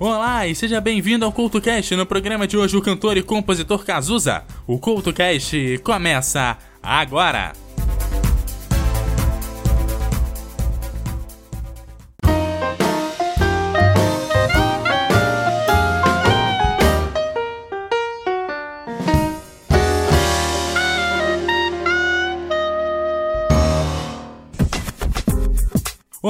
Olá e seja bem-vindo ao CultoCast. No programa de hoje, o cantor e compositor Cazuza. O CultoCast começa agora!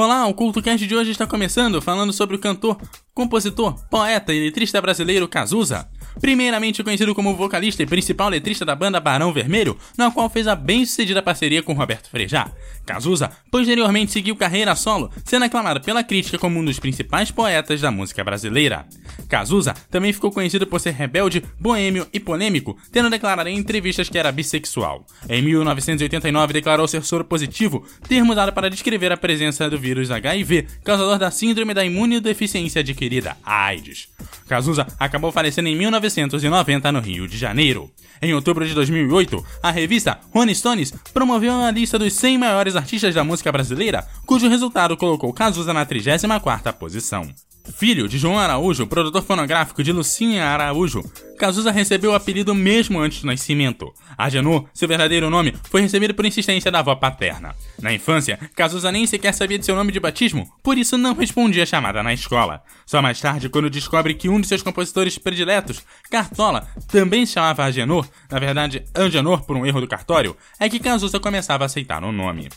Olá, o CultoCast de hoje está começando falando sobre o cantor, compositor, poeta e letrista brasileiro Cazuza. Primeiramente conhecido como vocalista e principal letrista da banda Barão Vermelho, na qual fez a bem-sucedida parceria com Roberto Frejá. Cazuza posteriormente seguiu carreira solo, sendo aclamado pela crítica como um dos principais poetas da música brasileira. Cazuza também ficou conhecido por ser rebelde, boêmio e polêmico, tendo declarado em entrevistas que era bissexual. Em 1989 declarou ser soro positivo, termo usado para descrever a presença do vírus HIV, causador da síndrome da imunodeficiência adquirida, AIDS. Cazuza acabou falecendo em 1990 no Rio de Janeiro. Em outubro de 2008, a revista Rolling Stones promoveu uma lista dos 100 maiores artistas da música brasileira, cujo resultado colocou Cazuza na 34ª posição. Filho de João Araújo, produtor fonográfico de Lucinha Araújo, Cazuza recebeu o apelido mesmo antes do nascimento. Agenor, seu verdadeiro nome, foi recebido por insistência da avó paterna. Na infância, Cazuza nem sequer sabia de seu nome de batismo, por isso não respondia a chamada na escola. Só mais tarde, quando descobre que um de seus compositores prediletos, Cartola, também se chamava Agenor, na verdade Angenor por um erro do cartório, é que Cazuza começava a aceitar o nome.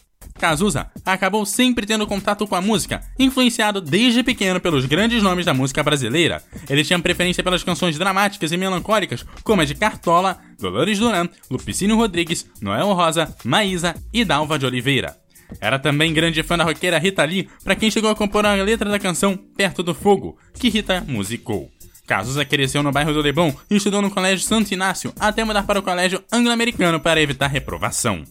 Cazuza acabou sempre tendo contato com a música, influenciado desde pequeno pelos grandes nomes da música brasileira. Ele tinha preferência pelas canções dramáticas e melancólicas, como a de Cartola, Dolores Duran, Lupicínio Rodrigues, Noel Rosa, Maísa e Dalva de Oliveira. Era também grande fã da roqueira Rita Lee, para quem chegou a compor a letra da canção Perto do Fogo, que Rita musicou. Cazuza cresceu no bairro do Leblon e estudou no Colégio Santo Inácio até mudar para o Colégio Anglo-Americano para evitar reprovação.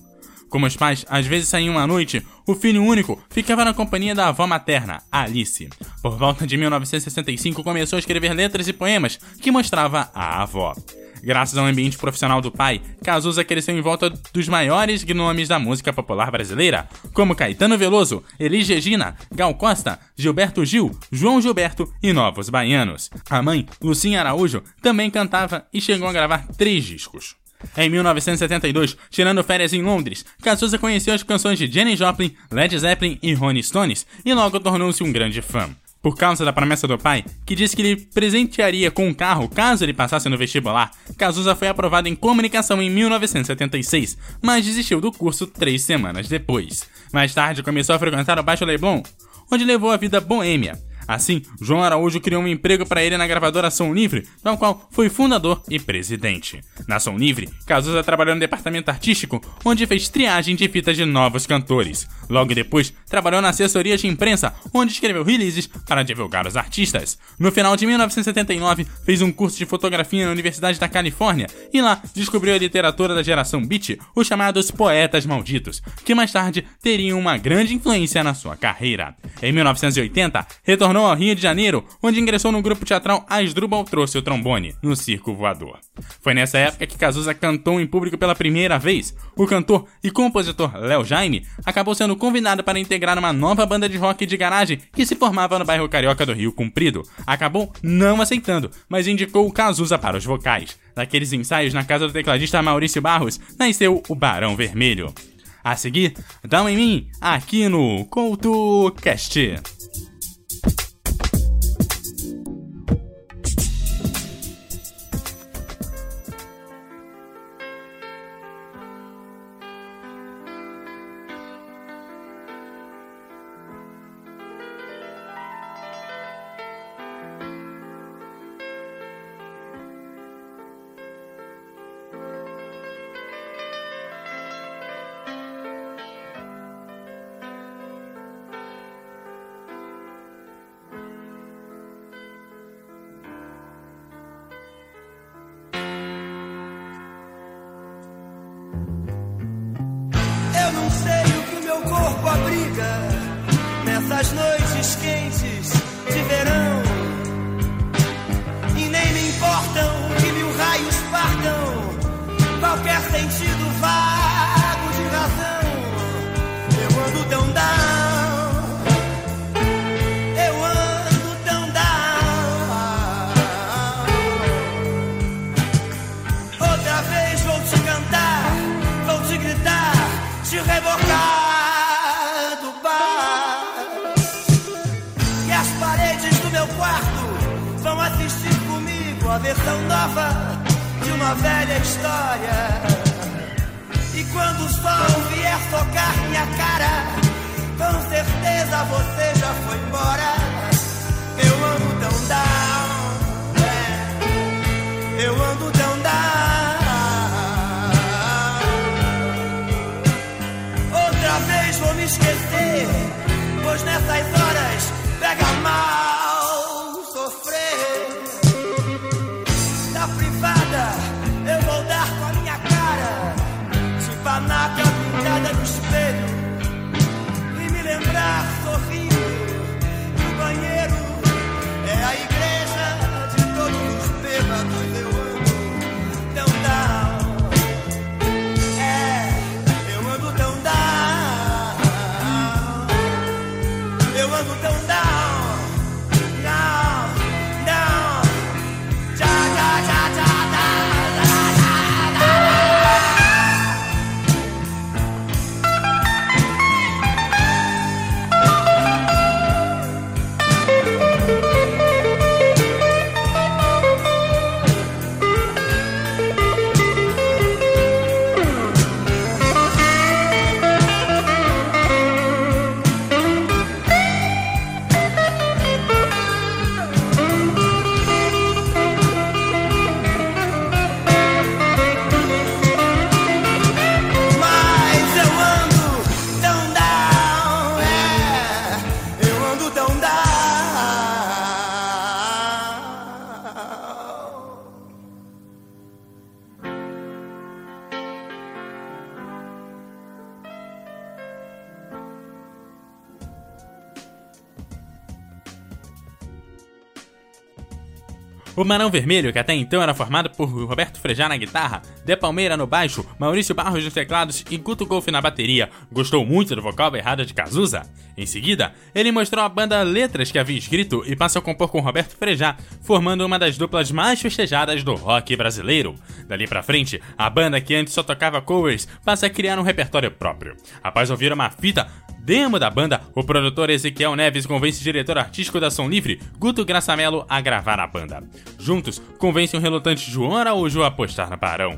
Como os pais às vezes saíam à noite, o filho único ficava na companhia da avó materna, Alice. Por volta de 1965 começou a escrever letras e poemas que mostrava a avó. Graças ao ambiente profissional do pai, Cazuza cresceu em volta dos maiores nomes da música popular brasileira, como Caetano Veloso, Elis Regina, Gal Costa, Gilberto Gil, João Gilberto e Novos Baianos. A mãe, Lucinha Araújo, também cantava e chegou a gravar três discos. Em 1972, tirando férias em Londres, Cazuza conheceu as canções de Jenny Joplin, Led Zeppelin e Ronnie Stones e logo tornou-se um grande fã. Por causa da promessa do pai, que disse que lhe presentearia com um carro caso ele passasse no vestibular, Cazuza foi aprovado em comunicação em 1976, mas desistiu do curso três semanas depois. Mais tarde começou a frequentar o Baixo Leblon, onde levou a vida boêmia. Assim, João Araújo criou um emprego para ele na gravadora Som Livre, da qual foi fundador e presidente. Na Som Livre, Cazuza trabalhou no departamento artístico, onde fez triagem de fitas de novos cantores. Logo depois, trabalhou na assessoria de imprensa, onde escreveu releases para divulgar os artistas. No final de 1979, fez um curso de fotografia na Universidade da Califórnia e lá descobriu a literatura da geração beat, os chamados poetas malditos, que mais tarde teriam uma grande influência na sua carreira. Em 1980, retornou retornou ao Rio de Janeiro, onde ingressou no grupo teatral Asdrubal Trouxe o Trombone, no Circo Voador. Foi nessa época que Cazuza cantou em público pela primeira vez. O cantor e compositor Léo Jaime acabou sendo convidado para integrar uma nova banda de rock de garagem que se formava no bairro Carioca do Rio Comprido. Acabou não aceitando, mas indicou o Cazuza para os vocais. Naqueles ensaios na casa do tecladista Maurício Barros, nasceu o Barão Vermelho. A seguir, um em mim, aqui no CoutoCast. Nas noites quentes versão nova de uma velha história. E quando o sol vier tocar minha cara, com certeza você já foi embora. Eu ando tão down, é, eu ando tão down. Outra vez vou me esquecer, pois nessas horas O Barão Vermelho, que até então era formado por Roberto Frejá na guitarra, De Palmeira no baixo, Maurício Barros nos teclados e Guto Golf na bateria, gostou muito do vocal berrado de Cazuza. Em seguida, ele mostrou à banda letras que havia escrito e passou a compor com Roberto Frejá, formando uma das duplas mais festejadas do rock brasileiro. Dali pra frente, a banda que antes só tocava covers passa a criar um repertório próprio. Após ouvir uma fita demo da banda, o produtor Ezequiel Neves convence o diretor artístico da Som Livre, Guto Graçamelo, a gravar a banda. Juntos, convence o relutante João Araújo a apostar no Barão.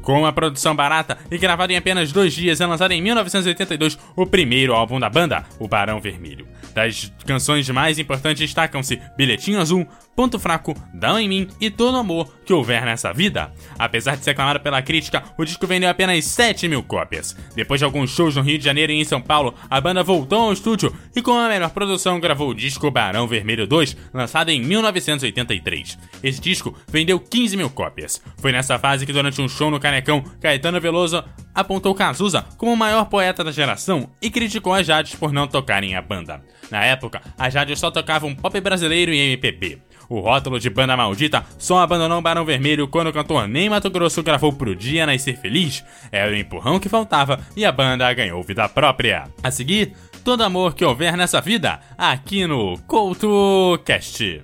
Com uma produção barata e gravado em apenas dois dias, é lançado em 1982 o primeiro álbum da banda, O Barão Vermelho. Das canções mais importantes destacam-se Bilhetinho Azul, Ponto Fraco, Dá em Mim e Todo Amor que Houver Nessa Vida. Apesar de ser aclamado pela crítica, o disco vendeu apenas 7 mil cópias. Depois de alguns shows no Rio de Janeiro e em São Paulo, a banda voltou ao estúdio e com a melhor produção gravou o disco Barão Vermelho 2, lançado em 1983. Esse disco vendeu 15 mil cópias. Foi nessa fase que durante um show no Canecão, Caetano Veloso apontou Cazuza como o maior poeta da geração e criticou as Jades por não tocarem a banda. Na época, as Jades só tocavam pop brasileiro e MPB. O rótulo de banda maldita só abandonou o Barão Vermelho quando o cantor Ney Mato Grosso gravou Pro Dia Nascer Feliz. Era o empurrão que faltava e a banda ganhou vida própria. A seguir, todo amor que houver nessa vida, aqui no CoutoCast.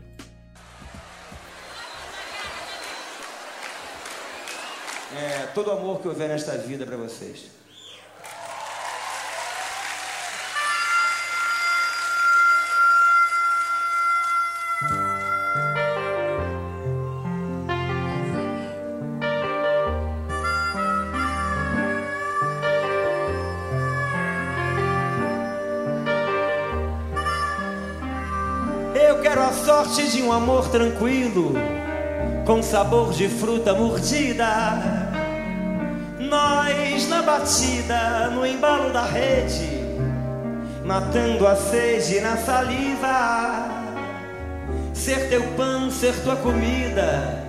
É, todo amor que houver nesta vida pra vocês. De um amor tranquilo, com sabor de fruta mordida. Nós na batida, no embalo da rede, matando a sede na saliva. Ser teu pão, ser tua comida,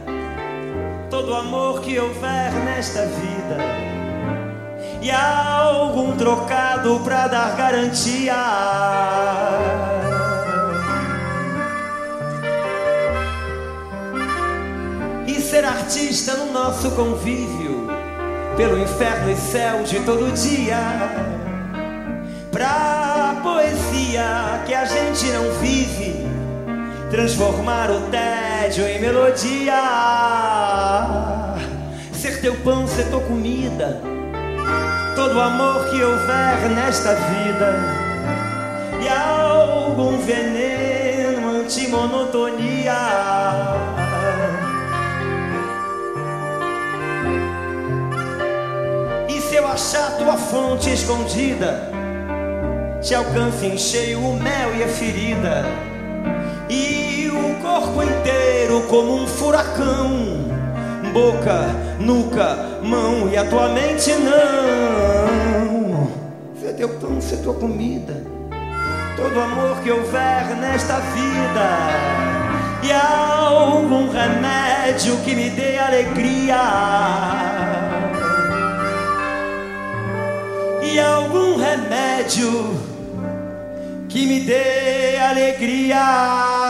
todo amor que houver nesta vida. E algum trocado pra dar garantia. Artista no nosso convívio, pelo inferno e céu de todo dia, pra poesia que a gente não vive, transformar o tédio em melodia, ser teu pão, ser tua comida, todo amor que houver nesta vida, e algum veneno antimonotonia. Achar tua fonte escondida, te alcança em cheio o mel e a ferida, e o corpo inteiro como um furacão boca, nuca, mão e a tua mente não. Ser teu pão, ser tua comida, todo amor que houver nesta vida. E algum remédio que me dê alegria. Algum remédio que me dê alegria.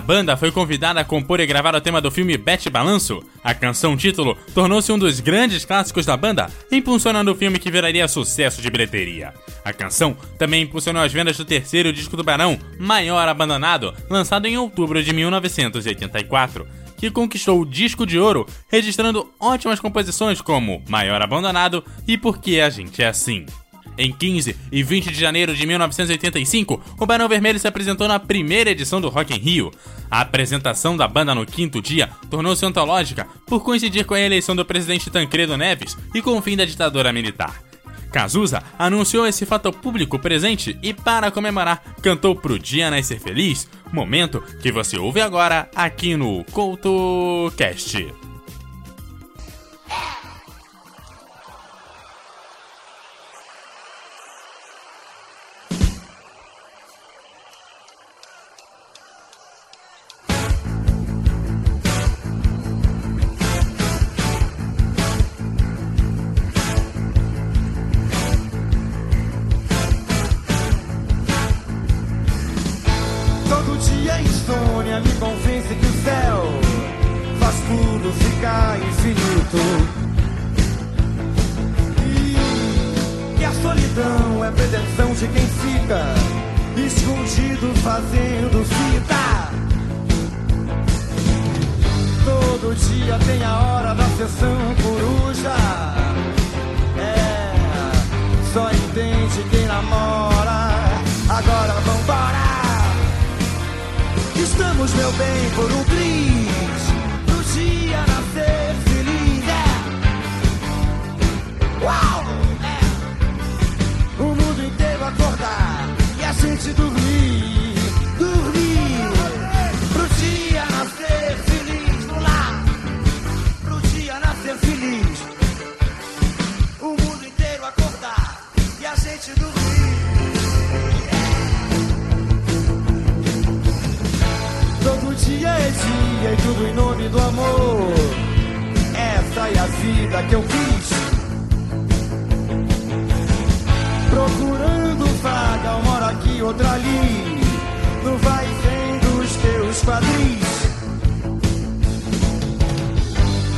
A banda foi convidada a compor e gravar o tema do filme Bete Balanço. A canção título tornou-se um dos grandes clássicos da banda, impulsionando o filme que viraria sucesso de bilheteria. A canção também impulsionou as vendas do terceiro disco do Barão, Maior Abandonado, lançado em outubro de 1984 que conquistou o disco de ouro, registrando ótimas composições como Maior Abandonado e Por que a Gente é Assim. Em 15 e 20 de janeiro de 1985, o Barão Vermelho se apresentou na primeira edição do Rock in Rio. A apresentação da banda no quinto dia tornou-se antológica por coincidir com a eleição do presidente Tancredo Neves e com o fim da ditadura militar. Cazuza anunciou esse fato ao público presente e, para comemorar, cantou Pro Dia Nascer Feliz, momento que você ouve agora aqui no CoutoCast. Infinito. E que a solidão é pretensão de quem fica escondido fazendo fita. Todo dia tem a hora da sessão coruja. É, só entende quem namora. Agora vambora. Estamos, meu bem, por um triz Uau! É. O mundo inteiro acordar E a gente dormir Dormir Pro dia nascer feliz Vamos lá Pro dia nascer feliz O mundo inteiro acordar E a gente dormir Todo dia é dia e tudo em nome do amor. Essa é a vida que eu quis. Procurando vaga, uma hora aqui, outra ali. No vai e vem dos teus quadris.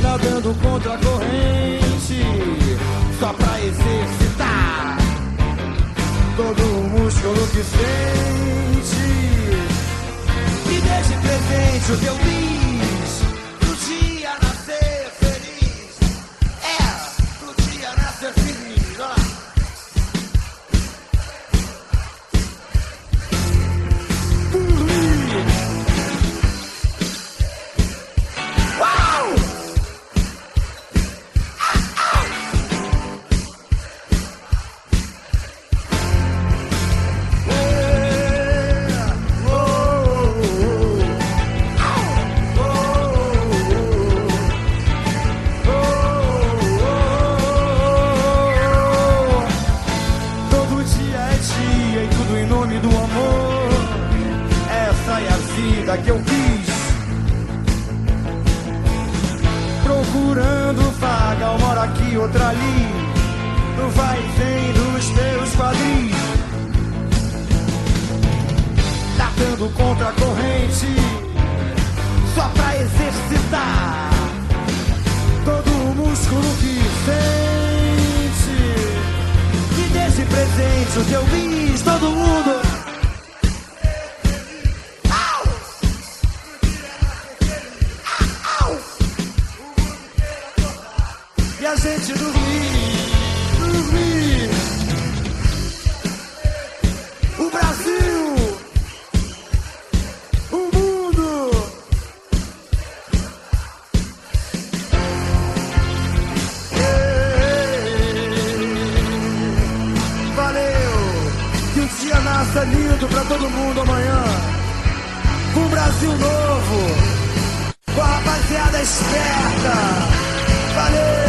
Nadando contra a corrente, só pra exercitar todo o músculo que sente. E deixe presente o teu bis todo mundo amanhã. Com um Brasil novo, com a rapaziada esperta. Valeu!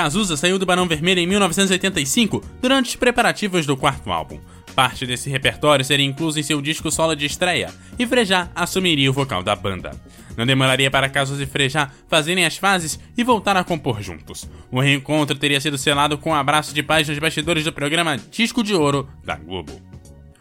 Cazuza saiu do Barão Vermelho em 1985 durante os preparativos do quarto álbum. Parte desse repertório seria incluso em seu disco solo de estreia, e Frejá assumiria o vocal da banda. Não demoraria para Cazuza e Frejá fazerem as fases e voltar a compor juntos. O reencontro teria sido selado com um abraço de paz nos bastidores do programa Disco de Ouro da Globo.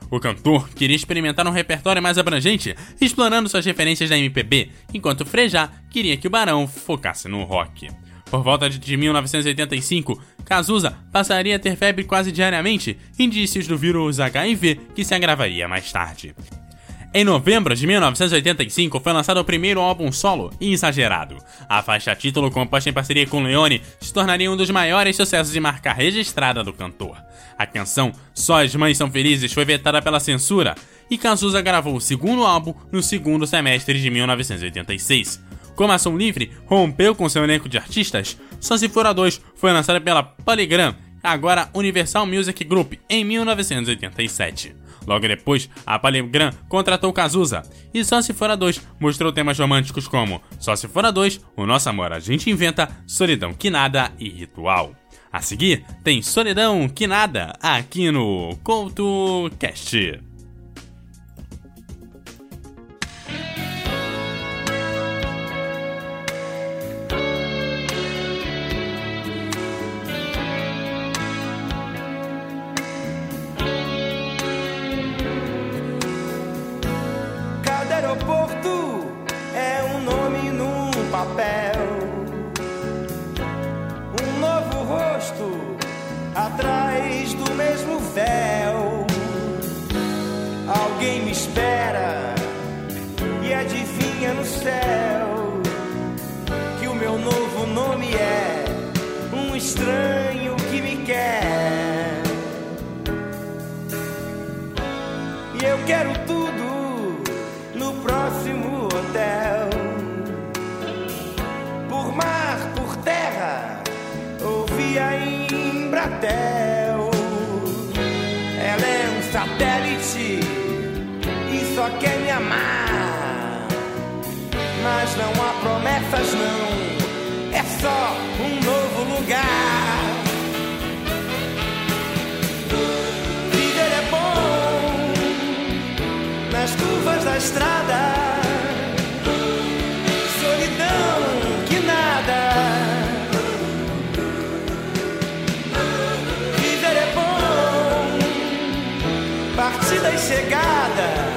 O cantor queria experimentar um repertório mais abrangente, explorando suas referências da MPB, enquanto Frejá queria que o Barão focasse no rock. Por volta de 1985, Cazuza passaria a ter febre quase diariamente, indícios do vírus HIV que se agravaria mais tarde. Em novembro de 1985 foi lançado o primeiro álbum solo, Exagerado. A faixa título, composta em parceria com Leone, se tornaria um dos maiores sucessos de marca registrada do cantor. A canção Só as Mães São Felizes foi vetada pela censura, e Cazuza gravou o segundo álbum no segundo semestre de 1986. Como Ação Livre rompeu com seu elenco de artistas, Só Se For a 2 foi lançada pela Polygram, agora Universal Music Group, em 1987. Logo depois, a Polygram contratou Cazuza, e Só Se For a 2 mostrou temas românticos como Só Se For a 2, O Nosso Amor a Gente Inventa, Solidão Que Nada e Ritual. A seguir, tem Solidão Que Nada, aqui no CoutoCast. Papel. Só quer me amar. Mas não há promessas, não. É só um novo lugar. Viver é bom nas curvas da estrada. É chegada.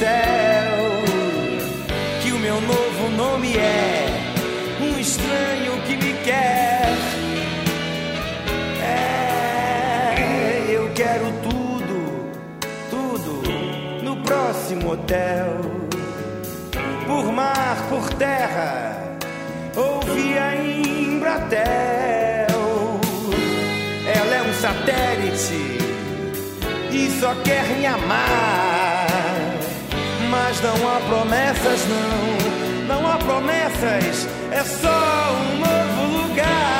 Céu que o meu novo nome é um estranho que me quer. É, eu quero tudo, tudo no próximo hotel, por mar, por terra, ou via Embratel. Ela é um satélite e só quer me amar. Mas não há promessas, não, não há promessas, é só um novo lugar.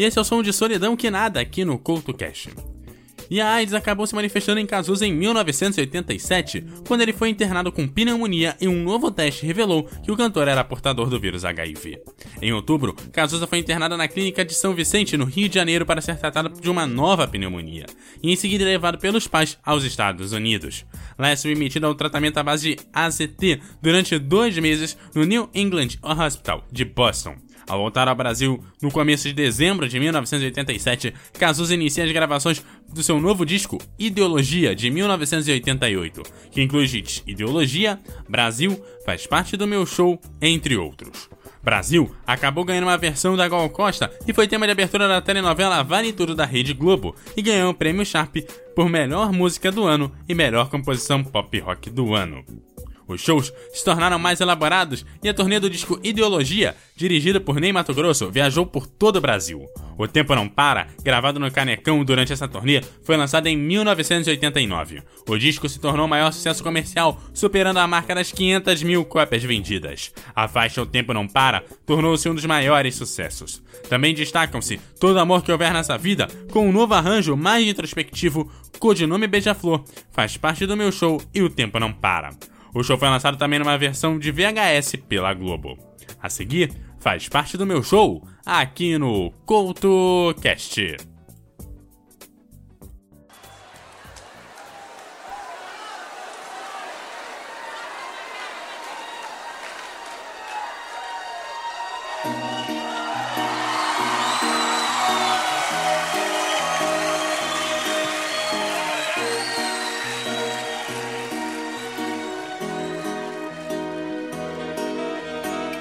E esse é o som de solidão que nada aqui no CoutoCast. E a AIDS acabou se manifestando em Cazuza em 1987, quando ele foi internado com pneumonia e um novo teste revelou que o cantor era portador do vírus HIV. Em outubro, Cazuza foi internado na clínica de São Vicente, no Rio de Janeiro, para ser tratado de uma nova pneumonia, e em seguida levado pelos pais aos Estados Unidos. Lá é submetido ao tratamento à base de AZT durante dois meses no New England Hospital de Boston. Ao voltar ao Brasil no começo de dezembro de 1987, Cazuza inicia as gravações do seu novo disco Ideologia de 1988, que inclui hits Ideologia, Brasil, Faz Parte do Meu Show, entre outros. Brasil acabou ganhando uma versão da Gal Costa e foi tema de abertura da telenovela Vale Tudo da Rede Globo e ganhou o prêmio Sharp por melhor música do ano e melhor composição pop rock do ano. Os shows se tornaram mais elaborados e a turnê do disco Ideologia, dirigida por Ney Mato Grosso, viajou por todo o Brasil. O Tempo Não Para, gravado no Canecão durante essa turnê, foi lançado em 1989. O disco se tornou o maior sucesso comercial, superando a marca das 500 mil cópias vendidas. A faixa O Tempo Não Para tornou-se um dos maiores sucessos. Também destacam-se Todo Amor Que Houver Nessa Vida, com um novo arranjo mais introspectivo, codinome Beija-Flor, faz parte do meu show e O Tempo Não Para. O show foi lançado também numa versão de VHS pela Globo. A seguir, faz parte do meu show aqui no CoutoCast.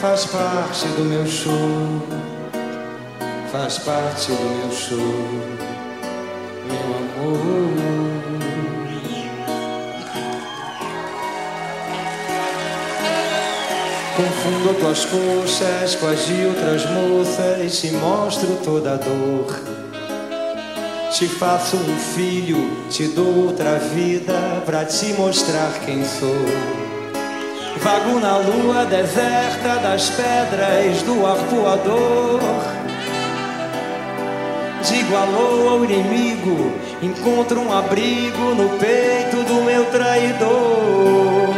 faz parte do meu show, faz parte do meu show, meu amor. Confundo tuas coxas com as de outras moças e te mostro toda a dor. Te faço um filho, te dou outra vida pra te mostrar quem sou. Vago na lua deserta das pedras do arpoador. Digo alô ao inimigo, encontro um abrigo no peito do meu traidor.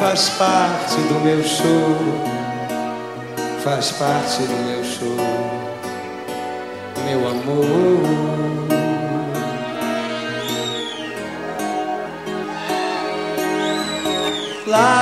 Faz parte do meu show, faz parte do meu show, meu amor. Lá,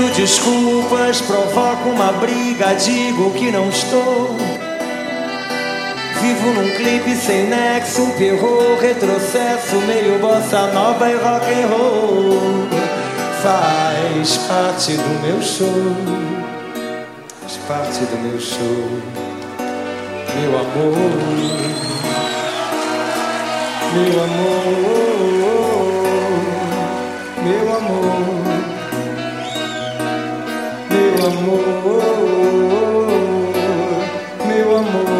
Invento desculpas, provoco uma briga, digo que não estou. Vivo num clipe sem nexo, um perro, retrocesso, meio bossa nova e rock and roll. Faz parte do meu show, faz parte do meu show, meu amor, meu amor, meu amor, meu amor, meu amor.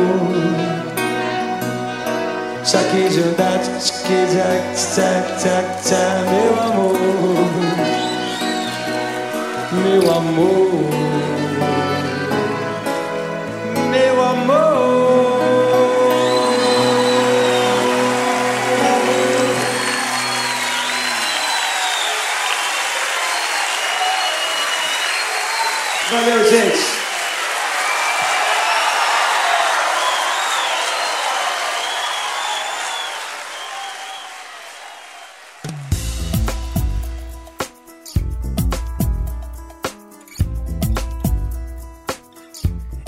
Shaki jack, tchac, tchac, tchac, meu amor, meu amor,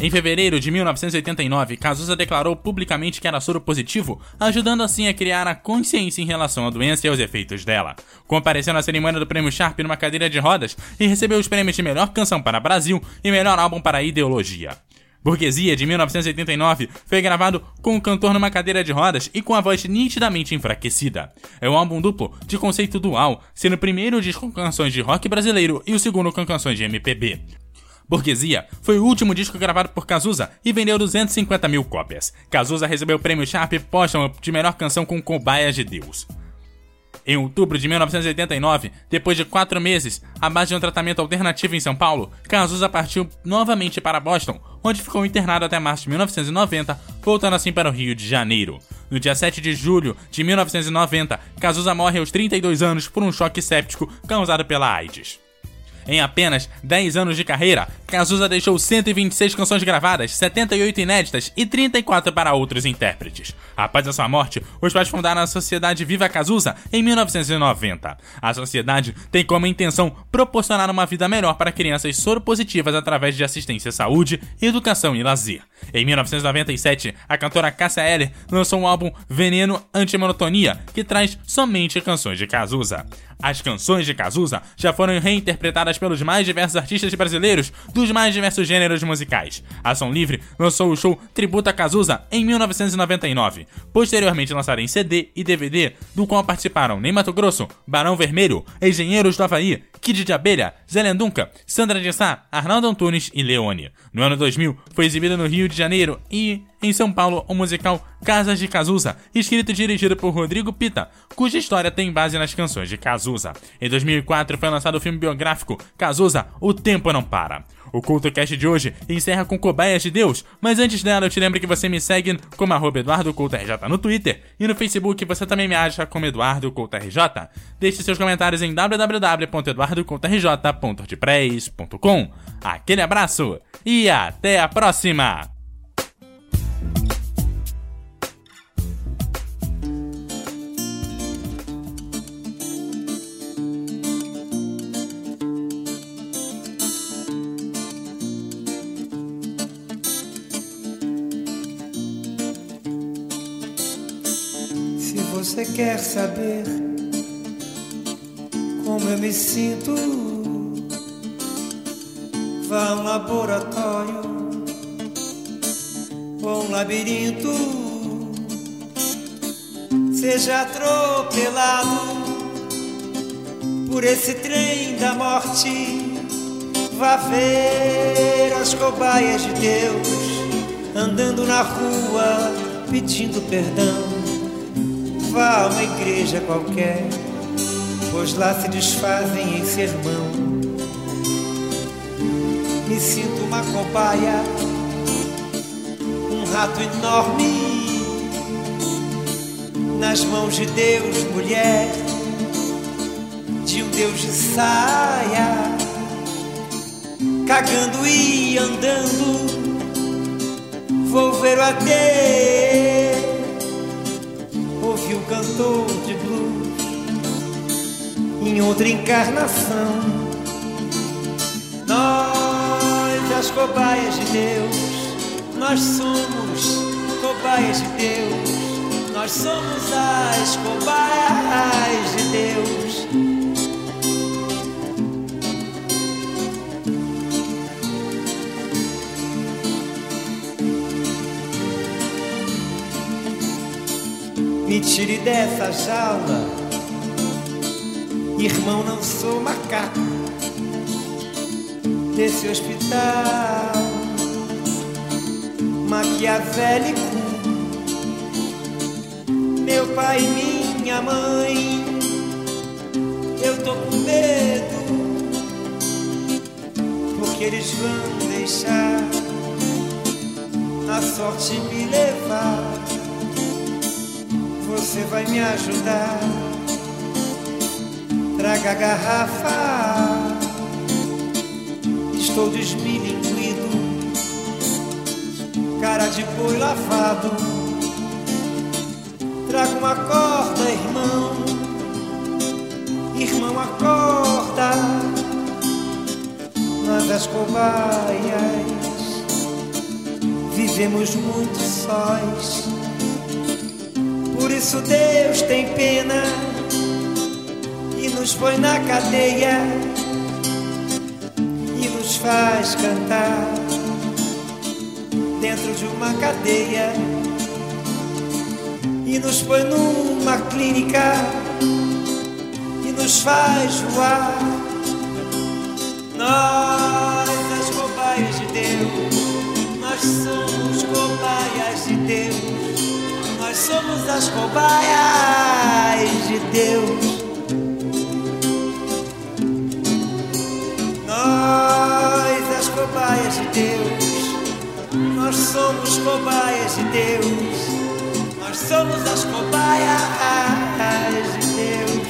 Em fevereiro de 1989, Cazuza declarou publicamente que era soro positivo, ajudando assim a criar a consciência em relação à doença e aos efeitos dela. Compareceu na cerimônia do Prêmio Sharp numa cadeira de rodas e recebeu os prêmios de melhor canção para Brasil e melhor álbum para Ideologia. Burguesia, de 1989, foi gravado com o cantor numa cadeira de rodas e com a voz nitidamente enfraquecida. É um álbum duplo, de conceito dual, sendo o primeiro disco com canções de rock brasileiro e o segundo com canções de MPB. Burguesia foi o último disco gravado por Cazuza e vendeu 250 mil cópias. Cazuza recebeu o prêmio Sharp póstumo de melhor canção com Cobaias de Deus. Em outubro de 1989, depois de quatro meses, à base de um tratamento alternativo em São Paulo, Cazuza partiu novamente para Boston, onde ficou internado até março de 1990, voltando assim para o Rio de Janeiro. No dia 7 de julho de 1990, Cazuza morre aos 32 anos por um choque séptico causado pela AIDS. Em apenas 10 anos de carreira, Cazuza deixou 126 canções gravadas, 78 inéditas e 34 para outros intérpretes. Após a sua morte, os pais fundaram a Sociedade Viva Cazuza em 1990. A sociedade tem como intenção proporcionar uma vida melhor para crianças soropositivas através de assistência à saúde, educação e lazer. Em 1997, a cantora Cássia Eller lançou um álbum Veneno Antimonotonia, que traz somente canções de Cazuza. As canções de Cazuza já foram reinterpretadas pelos mais diversos artistas brasileiros dos mais diversos gêneros musicais. A Som Livre lançou o show Tributo a Cazuza em 1999, posteriormente lançado em CD e DVD, do qual participaram Ney Mato Grosso, Barão Vermelho, Engenheiros do Havaí, Kid de Abelha, Zé Lendunca, Sandra de Sá, Arnaldo Antunes e Leone. No ano 2000, foi exibido no Rio de Janeiro e em São Paulo o musical Casas de Cazuza, escrito e dirigido por Rodrigo Pita, cuja história tem base nas canções de Cazuza. Em 2004 foi lançado o filme biográfico Cazuza, O Tempo Não Para. O CultoCast de hoje encerra com Cobaias de Deus, mas antes dela eu te lembro que você me segue como arroba EduardoCultoRJ no Twitter e no Facebook você também me acha como EduardoCultoRJ. Deixe seus comentários em www.eduardocultorj.wordpress.com. Aquele abraço e até a próxima! Quer saber como eu me sinto, Vá a um laboratório ou um labirinto, seja atropelado por esse trem da morte. Vá ver as cobaias de Deus andando na rua pedindo perdão. Vá a uma igreja qualquer, pois lá se desfazem em sermão. Me sinto uma cobaia, um rato enorme nas mãos de Deus, mulher, de um Deus de saia, cagando e andando. Vou ver o até, o cantor de blues em outra encarnação. Nós, as cobaias de Deus, nós somos cobaias de Deus. Nós somos as cobaias de Deus. Tire dessa jaula, irmão, não sou macaco desse hospital maquiavélico. Meu pai minha mãe, eu tô com medo, porque eles vão deixar a sorte me levar. Você vai me ajudar, traga a garrafa. Estou desmilinguido, cara de boi lavado. Traga uma corda, irmão. Irmão, acorda. Nós, as cobaias, vivemos muito sós. Isso Deus tem pena e nos põe na cadeia e nos faz cantar dentro de uma cadeia e nos põe numa clínica e nos faz voar. Nós, as cobaias de Deus, nós somos cobaias de Deus. Somos as cobaias de Deus. Nós, as cobaias de Deus. Nós somos cobaias de Deus. Nós somos as cobaias de Deus.